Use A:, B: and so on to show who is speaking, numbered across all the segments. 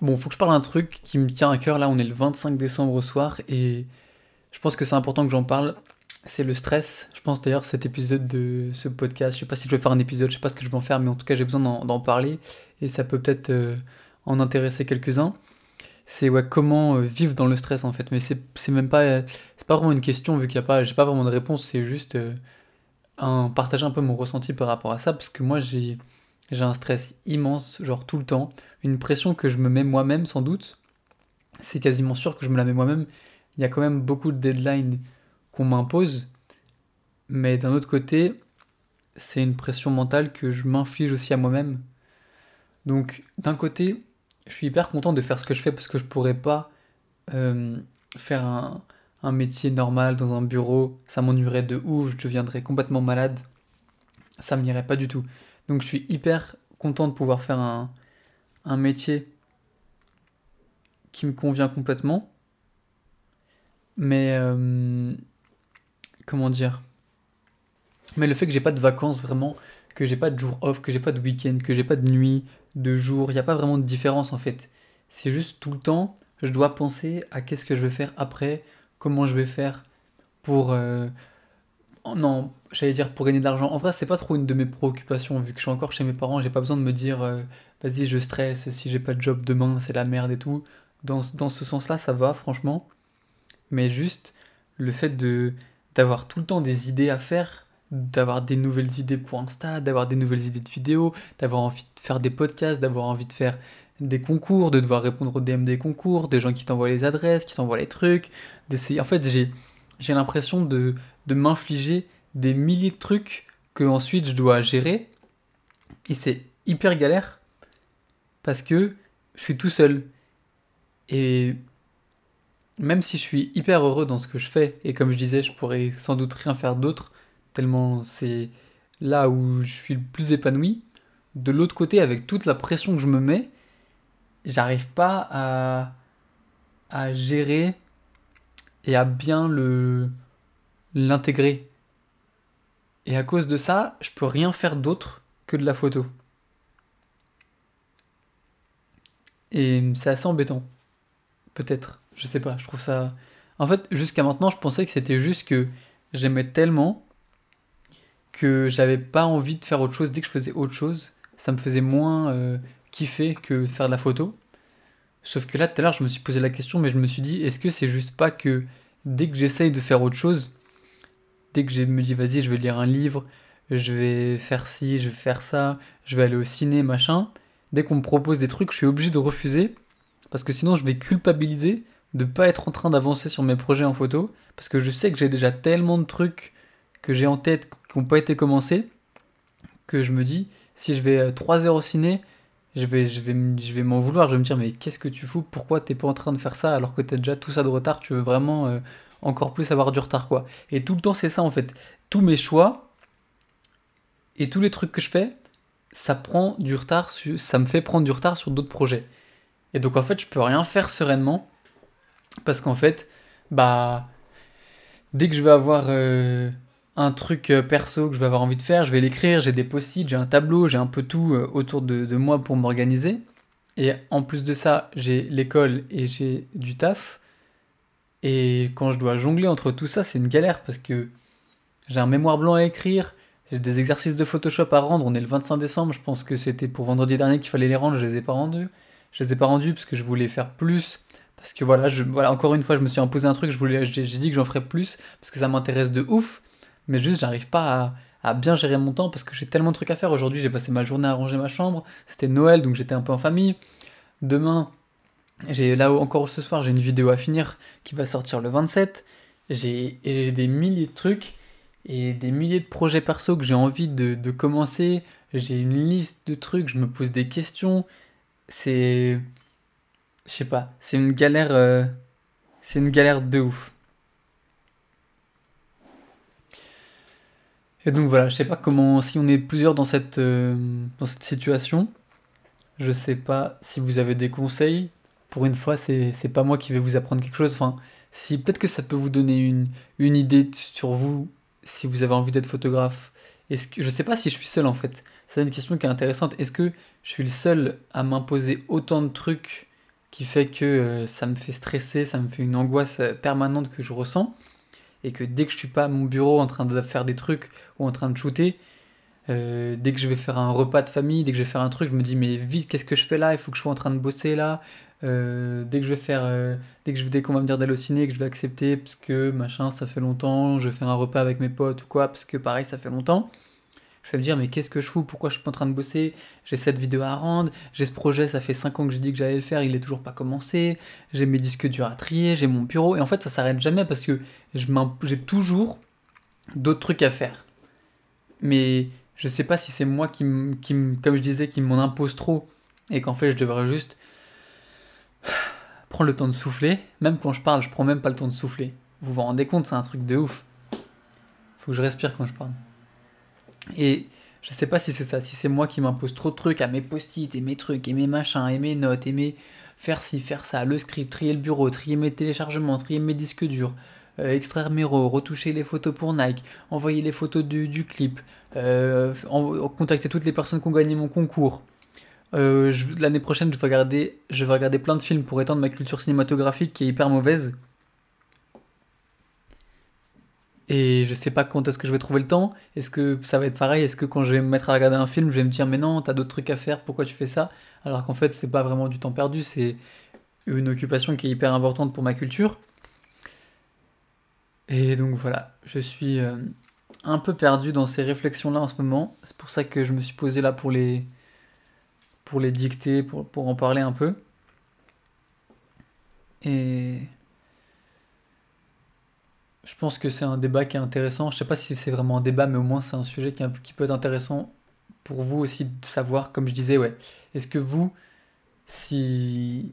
A: Bon, faut que je parle d'un truc qui me tient à cœur. Là, on est le 25 décembre au soir et je pense que c'est important que j'en parle. C'est le stress. Je pense d'ailleurs cet épisode de ce podcast, je sais pas si je vais faire un épisode, je sais pas ce que je vais en faire, mais en tout cas j'ai besoin d'en parler et ça peut peut-être euh, en intéresser quelques-uns. C'est comment euh, vivre dans le stress en fait. Mais c'est même pas, pas vraiment une question vu qu'il y a pas, j'ai pas vraiment de réponse. C'est juste euh, un partager un peu mon ressenti par rapport à ça parce que moi j'ai j'ai un stress immense, genre tout le temps, une pression que je me mets moi-même sans doute. C'est quasiment sûr que je me la mets moi-même. Il y a quand même beaucoup de deadlines qu'on m'impose, mais d'un autre côté, c'est une pression mentale que je m'inflige aussi à moi-même. Donc d'un côté, je suis hyper content de faire ce que je fais parce que je pourrais pas euh, faire un, un métier normal dans un bureau, ça m'ennuierait de ouf, je deviendrais complètement malade, ça m'irait pas du tout. Donc je suis hyper content de pouvoir faire un, métier qui me convient complètement. Mais euh, comment dire? Mais le fait que j'ai pas de vacances vraiment, que j'ai pas de jour off, que j'ai pas de week-end, que j'ai pas de nuit, de jour, il n'y a pas vraiment de différence en fait. C'est juste tout le temps, je dois penser à qu'est-ce que je vais faire après, comment je vais faire pour euh, non, j'allais dire pour gagner de l'argent. En vrai, c'est pas trop une de mes préoccupations, vu que je suis encore chez mes parents, j'ai pas besoin de me dire euh, vas-y, je stresse, si j'ai pas de job demain, c'est la merde et tout. Dans, dans ce sens-là, ça va, franchement. Mais juste le fait de d'avoir tout le temps des idées à faire, d'avoir des nouvelles idées pour Insta, d'avoir des nouvelles idées de vidéos, d'avoir envie de faire des podcasts, d'avoir envie de faire des concours, de devoir répondre aux DM des concours, des gens qui t'envoient les adresses, qui t'envoient les trucs, d'essayer. En fait, j'ai j'ai l'impression de, de m'infliger des milliers de trucs que ensuite je dois gérer. Et c'est hyper galère parce que je suis tout seul. Et même si je suis hyper heureux dans ce que je fais, et comme je disais, je pourrais sans doute rien faire d'autre, tellement c'est là où je suis le plus épanoui, de l'autre côté, avec toute la pression que je me mets, j'arrive pas à, à gérer et à bien le l'intégrer. Et à cause de ça, je peux rien faire d'autre que de la photo. Et c'est assez embêtant. Peut-être, je sais pas, je trouve ça En fait, jusqu'à maintenant, je pensais que c'était juste que j'aimais tellement que j'avais pas envie de faire autre chose dès que je faisais autre chose, ça me faisait moins euh, kiffer que de faire de la photo. Sauf que là, tout à l'heure, je me suis posé la question, mais je me suis dit, est-ce que c'est juste pas que dès que j'essaye de faire autre chose, dès que je me dis, vas-y, je vais lire un livre, je vais faire ci, je vais faire ça, je vais aller au ciné, machin, dès qu'on me propose des trucs, je suis obligé de refuser, parce que sinon je vais culpabiliser de pas être en train d'avancer sur mes projets en photo, parce que je sais que j'ai déjà tellement de trucs que j'ai en tête qui n'ont pas été commencés, que je me dis, si je vais 3 heures au ciné, je vais, m'en vouloir, je vais me dire mais qu'est-ce que tu fous, pourquoi t'es pas en train de faire ça alors que t'as déjà tout ça de retard, tu veux vraiment euh, encore plus avoir du retard quoi. Et tout le temps c'est ça en fait, tous mes choix et tous les trucs que je fais, ça prend du retard, ça me fait prendre du retard sur d'autres projets. Et donc en fait je peux rien faire sereinement parce qu'en fait bah dès que je vais avoir euh, un truc euh, perso que je vais avoir envie de faire, je vais l'écrire, j'ai des post-it, j'ai un tableau, j'ai un peu tout euh, autour de, moi pour m'organiser. Et en plus de ça, j'ai l'école et j'ai du taf. Et quand je dois jongler entre tout ça, c'est une galère parce que j'ai un mémoire blanc à écrire, j'ai des exercices de Photoshop à rendre. On est le 25 décembre, je pense que c'était pour vendredi dernier qu'il fallait les rendre, je les ai pas rendus. Je les ai pas rendus parce que je voulais faire plus. Parce que voilà, je, voilà, encore une fois, je me suis imposé un truc, j'ai dit que j'en ferais plus parce que ça m'intéresse de ouf mais juste j'arrive pas à, bien gérer mon temps parce que j'ai tellement de trucs à faire. Aujourd'hui, j'ai passé ma journée à ranger ma chambre, c'était Noël donc j'étais un peu en famille. Demain, j'ai là encore ce soir, j'ai une vidéo à finir qui va sortir le 27. J'ai des milliers de trucs et des milliers de projets perso que j'ai envie de, commencer. J'ai une liste de trucs, je me pose des questions. C'est. Je sais pas, c'est une galère. Euh, c'est une galère de ouf. Et donc voilà, je sais pas comment, si on est plusieurs dans cette, euh, dans cette situation, je sais pas si vous avez des conseils. Pour une fois, c'est, c'est pas moi qui vais vous apprendre quelque chose. Enfin, si peut-être que ça peut vous donner une, une idée sur vous, si vous avez envie d'être photographe. Est-ce que, je sais pas si je suis seul en fait. C'est une question qui est intéressante. Est-ce que je suis le seul à m'imposer autant de trucs qui fait que euh, ça me fait stresser, ça me fait une angoisse euh, permanente que je ressens, et que dès que je suis pas à mon bureau en train de faire des trucs ou en train de shooter, euh, dès que je vais faire un repas de famille, dès que je vais faire un truc, je me dis mais vite, qu'est-ce que je fais là? Il faut que je sois en train de bosser là. dès que je vais faire, dès que je dès qu'on va me dire ciné, que je vais accepter parce que machin, ça fait longtemps. Je vais faire un repas avec mes potes ou quoi, parce que pareil, ça fait longtemps je vais me dire mais qu'est-ce que je fous? Pourquoi je suis pas en train de bosser? J'ai cette vidéo à rendre, j'ai ce projet, ça fait 5 ans que j'ai dit que j'allais le faire, il est toujours pas commencé, j'ai mes disques durs à trier, j'ai mon bureau, et en fait ça s'arrête jamais parce que j'ai toujours d'autres trucs à faire. Mais je sais pas si c'est moi qui, qui comme je disais, qui m'en impose trop, et qu'en fait je devrais juste prendre le temps de souffler. Même quand je parle, je prends même pas le temps de souffler. Vous vous rendez compte, c'est un truc de ouf. Faut que je respire quand je parle. Et je sais pas si c'est ça, si c'est moi qui m'impose trop de trucs à mes post-it et mes trucs et mes machins et mes notes et mes faire ci, faire ça, le script, trier le bureau, trier mes téléchargements, trier mes disques durs, euh, extraire mes RAW, retoucher les photos pour Nike, envoyer les photos du, clip, euh, contacter toutes les personnes qui ont gagné mon concours. Euh, l'année prochaine, je vais, regarder, je vais regarder plein de films pour étendre ma culture cinématographique qui est hyper mauvaise. Et je sais pas quand est-ce que je vais trouver le temps. Est-ce que ça va être pareil? Est-ce que quand je vais me mettre à regarder un film, je vais me dire mais non, t'as d'autres trucs à faire, pourquoi tu fais ça? Alors qu'en fait, c'est pas vraiment du temps perdu, c'est une occupation qui est hyper importante pour ma culture. Et donc voilà, je suis euh, un peu perdu dans ces réflexions-là en ce moment. C'est pour ça que je me suis posé là pour les, pour les dicter, pour, pour en parler un peu. Et je pense que c'est un débat qui est intéressant. Je sais pas si c'est vraiment un débat, mais au moins c'est un sujet qui, peut être intéressant pour vous aussi de savoir, comme je disais, ouais. Est-ce que vous, si...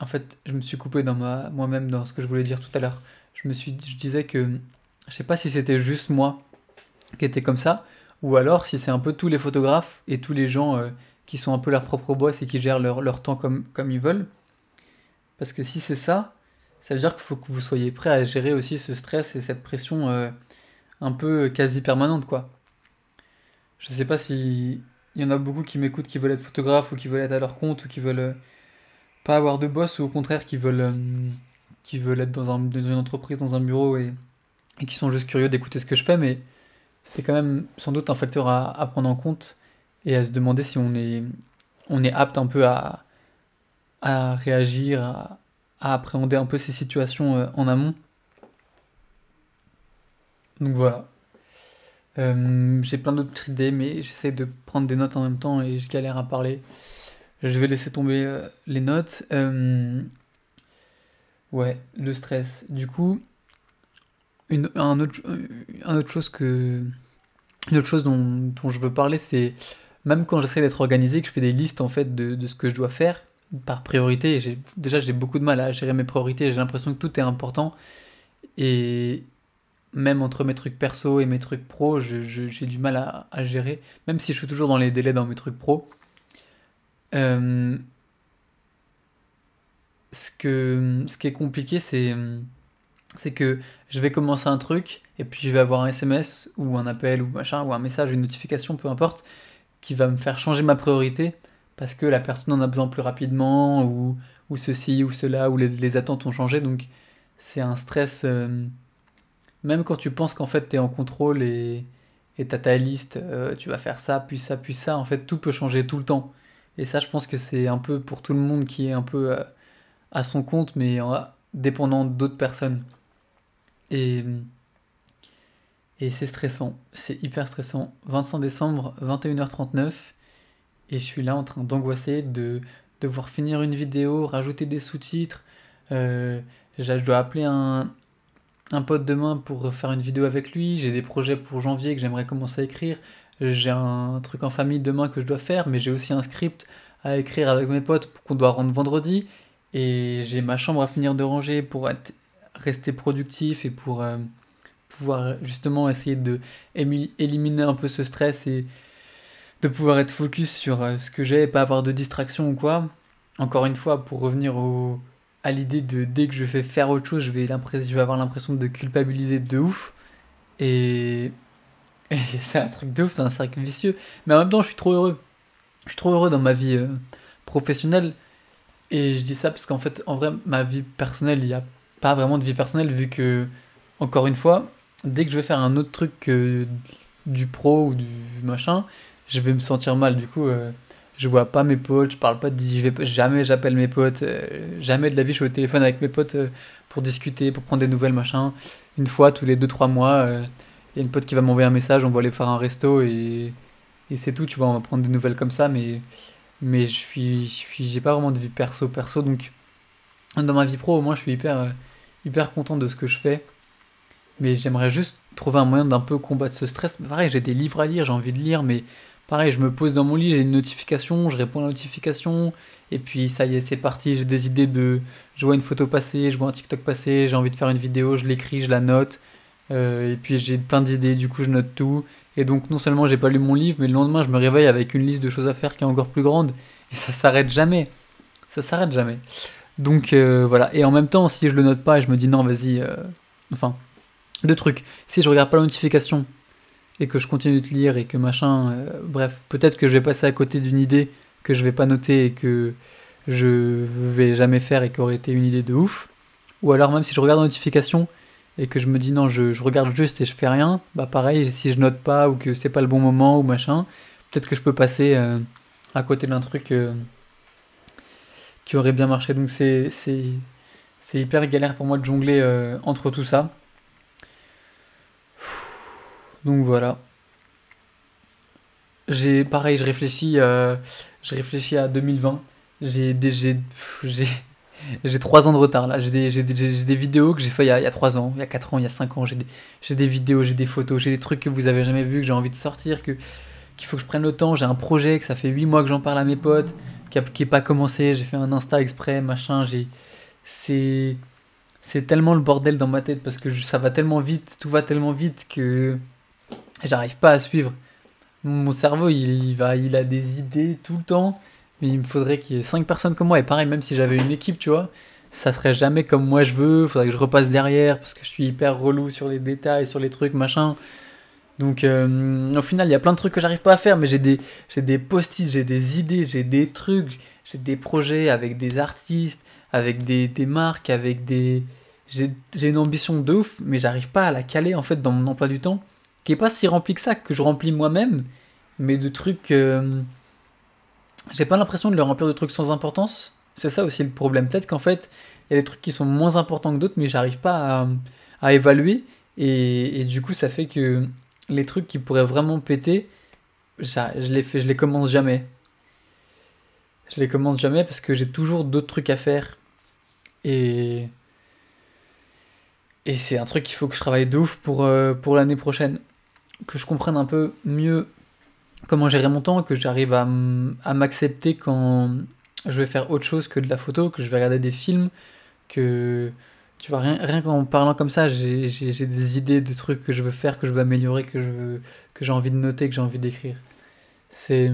A: En fait, je me suis coupé dans ma... moi-même dans ce que je voulais dire tout à l'heure. Je me suis je disais que je sais pas si c'était juste moi qui était comme ça, ou alors si c'est un peu tous les photographes et tous les gens euh, qui sont un peu leur propre boss et qui gèrent leur, leur temps comme, comme ils veulent. Parce que si c'est ça, ça veut dire qu'il faut que vous soyez prêt à gérer aussi ce stress et cette pression euh, un peu quasi permanente, quoi. Je sais pas si il y en a beaucoup qui m'écoutent qui veulent être photographes ou qui veulent être à leur compte ou qui veulent euh, pas avoir de boss ou au contraire qui veulent, euh, qui veulent être dans, un, une entreprise, dans un bureau et, qui sont juste curieux d'écouter ce que je fais, mais c'est quand même sans doute un facteur à, à, prendre en compte et à se demander si on est, on est apte un peu à, à réagir, à, à appréhender un peu ces situations euh, en amont. Donc voilà. Euh, j'ai plein d'autres idées, mais j'essaie de prendre des notes en même temps et je galère à parler. Je vais laisser tomber euh, les notes. ouais, le stress. Du coup, une, un autre, autre chose que. Une autre chose dont, je veux parler, c'est même quand j'essaie d'être organisé, que je fais des listes en fait de, de ce que je dois faire, par priorité. Déjà, j'ai beaucoup de mal à gérer mes priorités. J'ai l'impression que tout est important. Et même entre mes trucs perso et mes trucs pro, j'ai du mal à, gérer. Même si je suis toujours dans les délais dans mes trucs pro. Euh, ce, que, ce qui est compliqué, c'est, c'est que je vais commencer un truc et puis je vais avoir un SMS ou un appel ou machin ou un message, une notification, peu importe, qui va me faire changer ma priorité parce que la personne en a besoin plus rapidement, ou, ou ceci, ou cela, ou les, attentes ont changé. Donc c'est un stress, euh, même quand tu penses qu'en fait tu es en contrôle et tu as ta liste, euh, tu vas faire ça, puis ça, puis ça, en fait tout peut changer tout le temps. Et ça je pense que c'est un peu pour tout le monde qui est un peu euh, à son compte, mais dépendant d'autres personnes. Et, et c'est stressant, c'est hyper stressant. 25 décembre, 21h39 et je suis là en train d'angoisser de devoir finir une vidéo, rajouter des sous-titres. Euh, je dois appeler un, un pote demain pour faire une vidéo avec lui. J'ai des projets pour janvier que j'aimerais commencer à écrire. J'ai un truc en famille demain que je dois faire, mais j'ai aussi un script à écrire avec mes potes qu'on doit rendre vendredi. Et j'ai ma chambre à finir de ranger pour être, rester productif et pour euh, pouvoir justement essayer de éliminer un peu ce stress et de pouvoir être focus sur euh, ce que j'ai et pas avoir de distraction ou quoi. Encore une fois, pour revenir au, à l'idée de dès que je fais faire autre chose, je vais, je vais avoir l'impression de culpabiliser de ouf. Et, c'est un truc de ouf, c'est un cercle vicieux. Mais en même temps, je suis trop heureux. Je suis trop heureux dans ma vie euh, professionnelle. Et je dis ça parce qu'en fait, en vrai, ma vie personnelle, il n'y a pas vraiment de vie personnelle vu que, encore une fois, dès que je vais faire un autre truc que du pro ou du machin, je vais me sentir mal. Du coup, euh, je vois pas mes potes, je parle pas de je vais jamais j'appelle mes potes, euh, jamais de la vie je suis au téléphone avec mes potes euh, pour discuter, pour prendre des nouvelles machin. Une fois tous les 2-3 mois, il y a une pote qui va m'envoyer un message, on va aller faire un resto et, et c'est tout, tu vois, on va prendre des nouvelles comme ça, mais mais je suis j'ai pas vraiment de vie perso perso donc dans ma vie pro au moins je suis hyper hyper content de ce que je fais mais j'aimerais juste trouver un moyen d'un peu combattre ce stress. Pareil, j'ai des livres à lire, j'ai envie de lire, mais pareil, je me pose dans mon lit, j'ai une notification, je réponds à la notification, et puis ça y est, c'est parti, j'ai des idées de... Je vois une photo passer, je vois un TikTok passer, j'ai envie de faire une vidéo, je l'écris, je la note, euh, et puis j'ai plein d'idées, du coup je note tout. Et donc non seulement j'ai pas lu mon livre, mais le lendemain je me réveille avec une liste de choses à faire qui est encore plus grande, et ça s'arrête jamais. Ça s'arrête jamais. Donc euh, voilà, et en même temps, si je le note pas et je me dis non, vas-y, euh, enfin, deux trucs. Si je regarde pas la notification et que je continue de lire et que machin, euh, bref, peut-être que je vais passer à côté d'une idée que je vais pas noter et que je vais jamais faire et qui aurait été une idée de ouf. Ou alors même si je regarde la notification et que je me dis non, je, regarde juste et je fais rien, bah pareil, si je note pas ou que c'est pas le bon moment ou machin, peut-être que je peux passer euh, à côté d'un truc euh, qui aurait bien marché. Donc c'est c'est hyper galère pour moi de jongler entre tout ça. Donc voilà. J'ai pareil, je réfléchis, euh, à 2020. J'ai j'ai j'ai trois ans de retard là. J'ai des, vidéos que j'ai fait il y, a, il y, a 3 ans, il y a 4 ans, il y a 5 ans. J'ai des, vidéos, j'ai des photos, j'ai des trucs que vous avez jamais vu que j'ai envie de sortir, que qu'il faut que je prenne le temps. J'ai un projet que ça fait 8 mois que j'en parle à mes potes, qui, n'est pas commencé. J'ai fait un Insta exprès, machin. J'ai c'est tellement le bordel dans ma tête parce que ça va tellement vite, tout va tellement vite que j'arrive pas à suivre. Mon cerveau, il, va, il a des idées tout le temps, mais il me faudrait qu'il y ait 5 personnes comme moi. Et pareil, même si j'avais une équipe, tu vois, ça serait jamais comme moi je veux. Il faudrait que je repasse derrière parce que je suis hyper relou sur les détails, sur les trucs, machin. Donc euh, au final, il y a plein de trucs que j'arrive pas à faire, mais j'ai des, j'ai des post-it, j'ai des idées, j'ai des trucs, j'ai des projets avec des artistes, avec des, des marques, avec des... J'ai, j'ai une ambition de ouf, mais j'arrive pas à la caler en fait dans mon emploi du temps qui est pas si rempli que ça, que je remplis moi-même, mais de trucs. Euh, j'ai pas l'impression de le remplir de trucs sans importance. C'est ça aussi le problème. Peut-être qu'en fait, il y a des trucs qui sont moins importants que d'autres, mais j'arrive pas à, évaluer. Et, du coup, ça fait que les trucs qui pourraient vraiment péter, je les, fais, je les commence jamais. Je les commence jamais parce que j'ai toujours d'autres trucs à faire. Et. Et c'est un truc qu'il faut que je travaille de ouf pour, euh, pour l'année prochaine que je comprenne un peu mieux comment gérer mon temps, que j'arrive à m'accepter quand je vais faire autre chose que de la photo, que je vais regarder des films, que tu vois, rien, rien qu'en parlant comme ça, j'ai des idées de trucs que je veux faire, que je veux améliorer, que je veux, que j'ai envie de noter, que j'ai envie d'écrire. C'est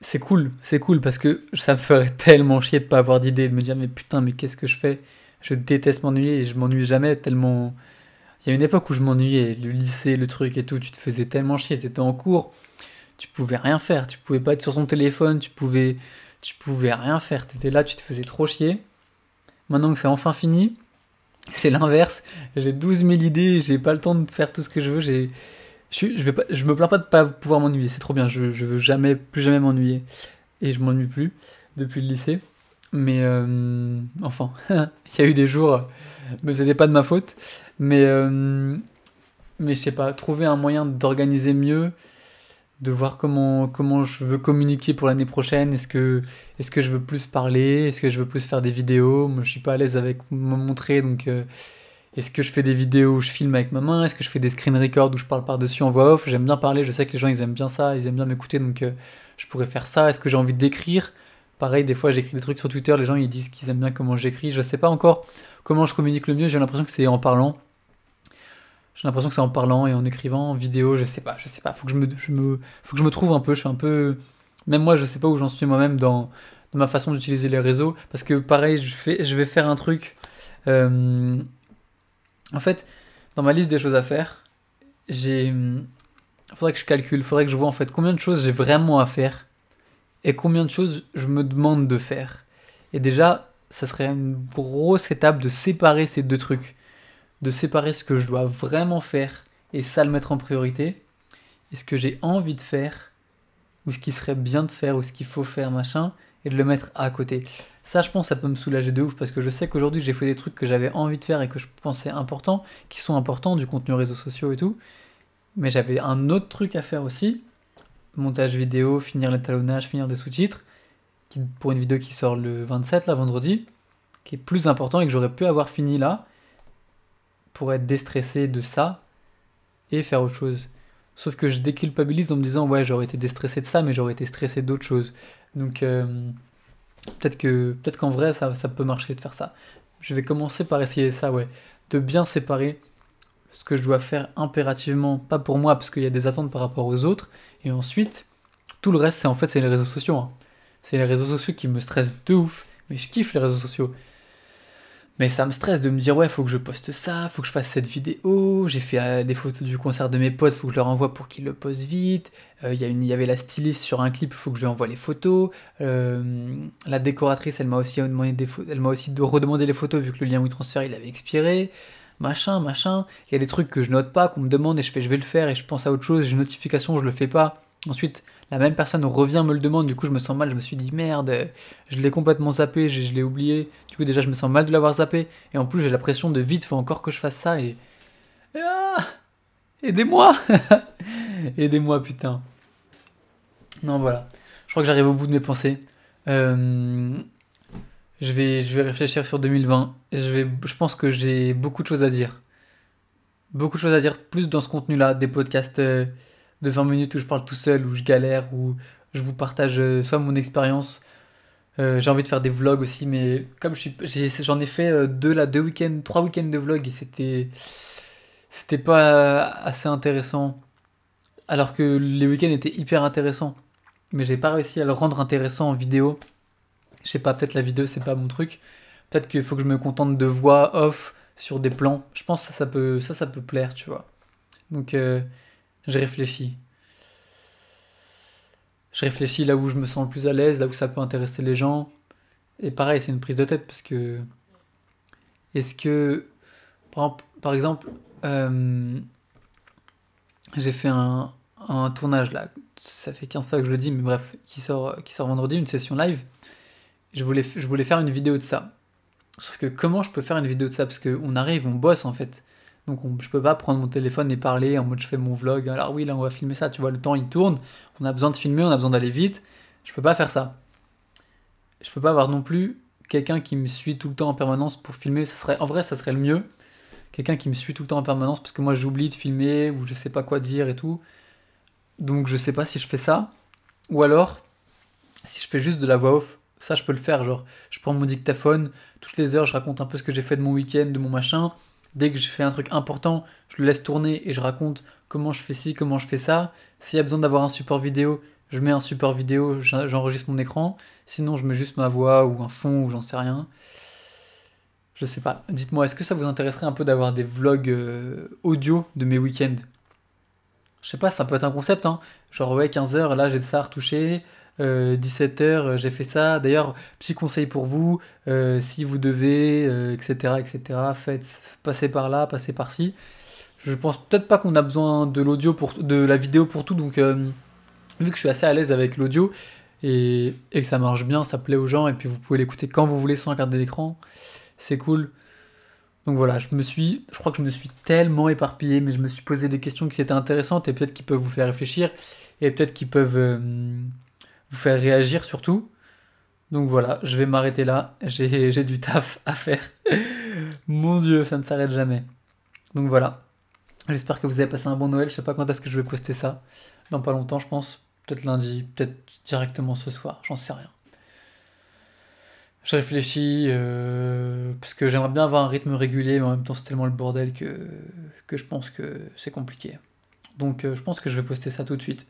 A: c'est cool, c'est cool parce que ça me ferait tellement chier de pas avoir d'idées, de me dire mais putain mais qu'est-ce que je fais? Je déteste m'ennuyer et je m'ennuie jamais tellement il y a une époque où je m'ennuyais, le lycée, le truc et tout, tu te faisais tellement chier, tu étais en cours, tu pouvais rien faire, tu pouvais pas être sur ton téléphone, tu pouvais, tu pouvais rien faire, tu étais là, tu te faisais trop chier. Maintenant que c'est enfin fini, c'est l'inverse, j'ai 12 000 idées, j'ai pas le temps de faire tout ce que je veux, j'ai... Je, je, vais pas, je me plains pas de pas pouvoir m'ennuyer, c'est trop bien, je, veux jamais, plus jamais m'ennuyer. Et je m'ennuie plus depuis le lycée. Mais euh, enfin, il y a eu des jours, mais c'était pas de ma faute. Mais, euh, mais je sais pas, trouver un moyen d'organiser mieux, de voir comment, comment je veux communiquer pour l'année prochaine. Est-ce que, est que je veux plus parler Est-ce que je veux plus faire des vidéos? Moi, je suis pas à l'aise avec me montrer, donc euh, est-ce que je fais des vidéos où je filme avec ma main? Est-ce que je fais des screen records où je parle par-dessus en voix off? J'aime bien parler, je sais que les gens ils aiment bien ça, ils aiment bien m'écouter, donc euh, je pourrais faire ça. Est-ce que j'ai envie d'écrire? Pareil, des fois j'écris des trucs sur Twitter, les gens ils disent qu'ils aiment bien comment j'écris. Je sais pas encore comment je communique le mieux, j'ai l'impression que c'est en parlant. J'ai l'impression que c'est en parlant et en écrivant, en vidéo, je sais pas, je sais pas. Faut que je me, me, faut que je me trouve un peu. Je suis un peu, même moi, je sais pas où j'en suis moi-même dans, ma façon d'utiliser les réseaux, parce que pareil, je fais, je vais faire un truc. Euh, en fait, dans ma liste des choses à faire, j'ai, faudrait que je calcule, faudrait que je vois en fait combien de choses j'ai vraiment à faire et combien de choses je me demande de faire. Et déjà, ça serait une grosse étape de séparer ces deux trucs. De séparer ce que je dois vraiment faire et ça le mettre en priorité. Et ce que j'ai envie de faire, ou ce qui serait bien de faire, ou ce qu'il faut faire, machin, et de le mettre à côté. Ça, je pense, ça peut me soulager de ouf parce que je sais qu'aujourd'hui j'ai fait des trucs que j'avais envie de faire et que je pensais importants, qui sont importants, du contenu réseaux sociaux et tout. Mais j'avais un autre truc à faire aussi montage vidéo, finir l'étalonnage, finir des sous-titres, pour une vidéo qui sort le 27, là, vendredi, qui est plus important et que j'aurais pu avoir fini là, pour être déstressé de ça et faire autre chose. Sauf que je déculpabilise en me disant, ouais, j'aurais été déstressé de ça, mais j'aurais été stressé d'autres choses. Donc, euh, Peut-être que peut-être qu'en vrai ça, ça peut marcher de faire ça. Je vais commencer par essayer ça, ouais. De bien séparer ce que je dois faire impérativement, pas pour moi parce qu'il y a des attentes par rapport aux autres, et ensuite tout le reste c'est en fait c'est les réseaux sociaux. Hein. C'est les réseaux sociaux qui me stressent de ouf, mais je kiffe les réseaux sociaux. Mais ça me stresse de me dire ouais faut que je poste ça, faut que je fasse cette vidéo, j'ai fait euh, des photos du concert de mes potes, faut que je leur envoie pour qu'ils le postent vite, euh, il y, avait la styliste sur un clip, faut que je lui envoie les photos, euh, la décoratrice elle m'a aussi, demandé des elle m'a aussi redemandé les photos vu que le lien WeTransfer il avait expiré, machin, machin, il y a des trucs que je note pas, qu'on me demande et je fais je vais le faire et je pense à autre chose, j'ai une notification, je le fais pas, ensuite la même personne revient me le demande, du coup je me sens mal, je me suis dit merde, je l'ai complètement zappé, je, l'ai oublié, du coup déjà je me sens mal de l'avoir zappé, et en plus j'ai la pression de vite, faut encore que je fasse ça, et... Ah Aidez-moi Aidez-moi putain. Non voilà, je crois que j'arrive au bout de mes pensées. Euh, je, vais, réfléchir sur 2020, et je, vais, je pense que j'ai beaucoup de choses à dire. Beaucoup de choses à dire, plus dans ce contenu-là, des podcasts... Euh, de 20 minutes où je parle tout seul, où je galère, où je vous partage euh, soit mon expérience. Euh, j'ai envie de faire des vlogs aussi, mais comme je j'en ai, fait euh, deux là, deux week-ends, trois week-ends de vlogs c'était, c'était pas assez intéressant. Alors que les week-ends étaient hyper intéressants, mais j'ai pas réussi à le rendre intéressant en vidéo. Je sais pas, peut-être la vidéo c'est pas mon truc. Peut-être qu'il faut que je me contente de voix off sur des plans. Je pense que ça, ça peut, ça, ça peut plaire, tu vois. Donc je réfléchis. Je réfléchis là où je me sens le plus à l'aise, là où ça peut intéresser les gens. Et pareil, c'est une prise de tête parce que. Est-ce que. Par exemple, euh, j'ai fait un, tournage là, ça fait 15 fois que je le dis, mais bref, qui sort, qui sort vendredi, une session live. Je voulais, je voulais faire une vidéo de ça. Sauf que comment je peux faire une vidéo de ça? Parce qu'on arrive, on bosse en fait. Donc je peux pas prendre mon téléphone et parler en mode je fais mon vlog. Alors oui, là on va filmer ça, tu vois, le temps il tourne. On a besoin de filmer, on a besoin d'aller vite. Je peux pas faire ça. Je peux pas avoir non plus quelqu'un qui me suit tout le temps en permanence pour filmer. Ça serait, en vrai, ça serait le mieux. Quelqu'un qui me suit tout le temps en permanence parce que moi j'oublie de filmer ou je sais pas quoi dire et tout. Donc je sais pas si je fais ça. Ou alors, si je fais juste de la voix off, ça je peux le faire. Genre, je prends mon dictaphone, toutes les heures je raconte un peu ce que j'ai fait de mon week-end, de mon machin Dès que je fais un truc important, je le laisse tourner et je raconte comment je fais ci, comment je fais ça. S'il y a besoin d'avoir un support vidéo, je mets un support vidéo, j'enregistre mon écran. Sinon, je mets juste ma voix ou un fond ou j'en sais rien. Je sais pas. Dites-moi, est-ce que ça vous intéresserait un peu d'avoir des vlogs euh, audio de mes week-ends? Je sais pas, ça peut être un concept, hein. Genre, ouais, 15h, là j'ai de ça à retoucher. 17h, euh, euh, j'ai fait ça. D'ailleurs, petit conseil pour vous, euh, si vous devez, etc., etc., faites, passez par là, passez par-ci. Je pense peut-être pas qu'on a besoin de l'audio pour de la vidéo pour tout, donc vu que je suis assez à l'aise avec l'audio et, et, que ça marche bien, ça plaît aux gens, et puis vous pouvez l'écouter quand vous voulez sans regarder l'écran, c'est cool. Donc voilà, je me suis, je crois que je me suis tellement éparpillé, mais je me suis posé des questions qui étaient intéressantes et peut-être qui peuvent vous faire réfléchir et peut-être qui peuvent vous faire réagir surtout. Donc voilà, je vais m'arrêter là. J'ai du taf à faire. Mon dieu, ça ne s'arrête jamais. Donc voilà. J'espère que vous avez passé un bon Noël. Je sais pas quand est-ce que je vais poster ça. Dans pas longtemps, je pense. Peut-être lundi, peut-être directement ce soir. J'en sais rien. Je réfléchis euh, parce que j'aimerais bien avoir un rythme régulier, mais en même temps c'est tellement le bordel que, je pense que c'est compliqué. Donc euh, je pense que je vais poster ça tout de suite.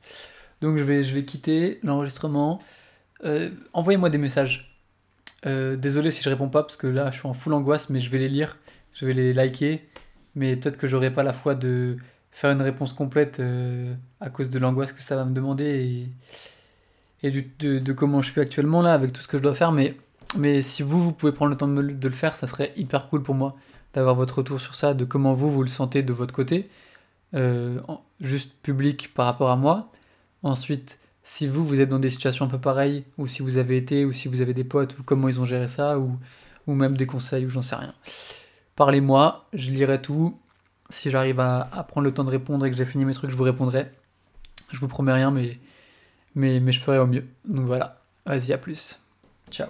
A: Donc je vais, je vais quitter l'enregistrement. Euh, envoyez-moi des messages. Euh, désolé si je réponds pas parce que là je suis en full angoisse, mais je vais les lire, je vais les liker. Mais peut-être que j'aurai pas la foi de faire une réponse complète euh, à cause de l'angoisse que ça va me demander. et de, comment je suis actuellement là, avec tout ce que je dois faire. Mais, mais si vous, vous pouvez prendre le temps de, de le faire, ça serait hyper cool pour moi d'avoir votre retour sur ça, de comment vous, vous le sentez de votre côté, juste public par rapport à moi. Ensuite, si vous, vous êtes dans des situations un peu pareilles, ou si vous avez été, ou si vous avez des potes, ou comment ils ont géré ça, ou, même des conseils, ou j'en sais rien. Parlez-moi, je lirai tout. Si j'arrive à, à, prendre le temps de répondre et que j'ai fini mes trucs, je vous répondrai. Je vous promets rien, mais, mais, mais je ferai au mieux. Donc voilà, vas-y, à plus. Ciao.